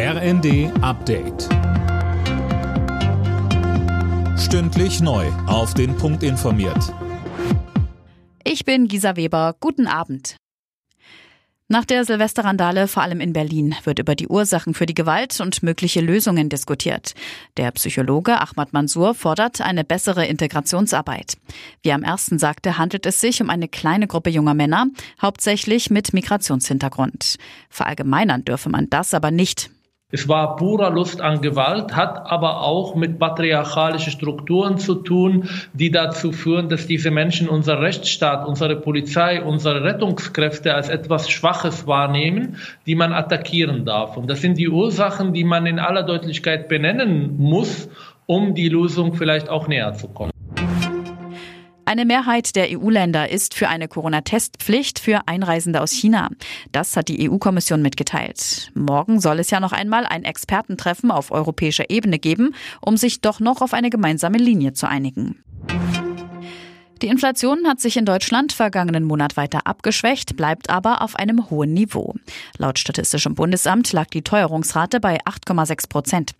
RND Update. Stündlich neu. Auf den Punkt informiert. Ich bin Gisa Weber. Guten Abend. Nach der Silvesterrandale, vor allem in Berlin, wird über die Ursachen für die Gewalt und mögliche Lösungen diskutiert. Der Psychologe Ahmad Mansour fordert eine bessere Integrationsarbeit. Wie am ersten sagte, handelt es sich um eine kleine Gruppe junger Männer, hauptsächlich mit Migrationshintergrund. Verallgemeinern dürfe man das aber nicht. Es war purer Lust an Gewalt, hat aber auch mit patriarchalischen Strukturen zu tun, die dazu führen, dass diese Menschen unser Rechtsstaat, unsere Polizei, unsere Rettungskräfte als etwas Schwaches wahrnehmen, die man attackieren darf. Und das sind die Ursachen, die man in aller Deutlichkeit benennen muss, um die Lösung vielleicht auch näher zu kommen. Eine Mehrheit der EU-Länder ist für eine Corona-Testpflicht für Einreisende aus China. Das hat die EU-Kommission mitgeteilt. Morgen soll es ja noch einmal ein Expertentreffen auf europäischer Ebene geben, um sich doch noch auf eine gemeinsame Linie zu einigen. Die Inflation hat sich in Deutschland vergangenen Monat weiter abgeschwächt, bleibt aber auf einem hohen Niveau. Laut Statistischem Bundesamt lag die Teuerungsrate bei 8,6 Prozent.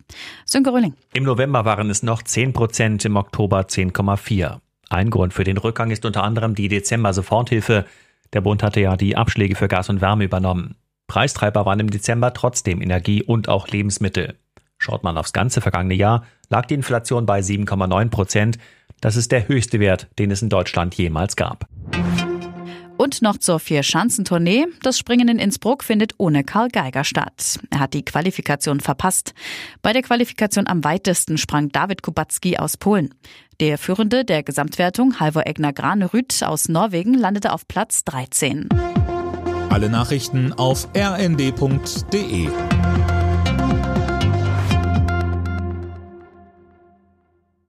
Sönke Röhling. Im November waren es noch 10 Prozent, im Oktober 10,4. Ein Grund für den Rückgang ist unter anderem die Dezember-Soforthilfe. Der Bund hatte ja die Abschläge für Gas und Wärme übernommen. Preistreiber waren im Dezember trotzdem Energie und auch Lebensmittel. Schaut man aufs ganze vergangene Jahr, lag die Inflation bei 7,9 Prozent. Das ist der höchste Wert, den es in Deutschland jemals gab. Und noch zur Vier-Schanzentournee. Das Springen in Innsbruck findet ohne Karl Geiger statt. Er hat die Qualifikation verpasst. Bei der Qualifikation am weitesten sprang David Kubacki aus Polen. Der Führende der Gesamtwertung, Halvor Egner Granerüt aus Norwegen, landete auf Platz 13. Alle Nachrichten auf rnd.de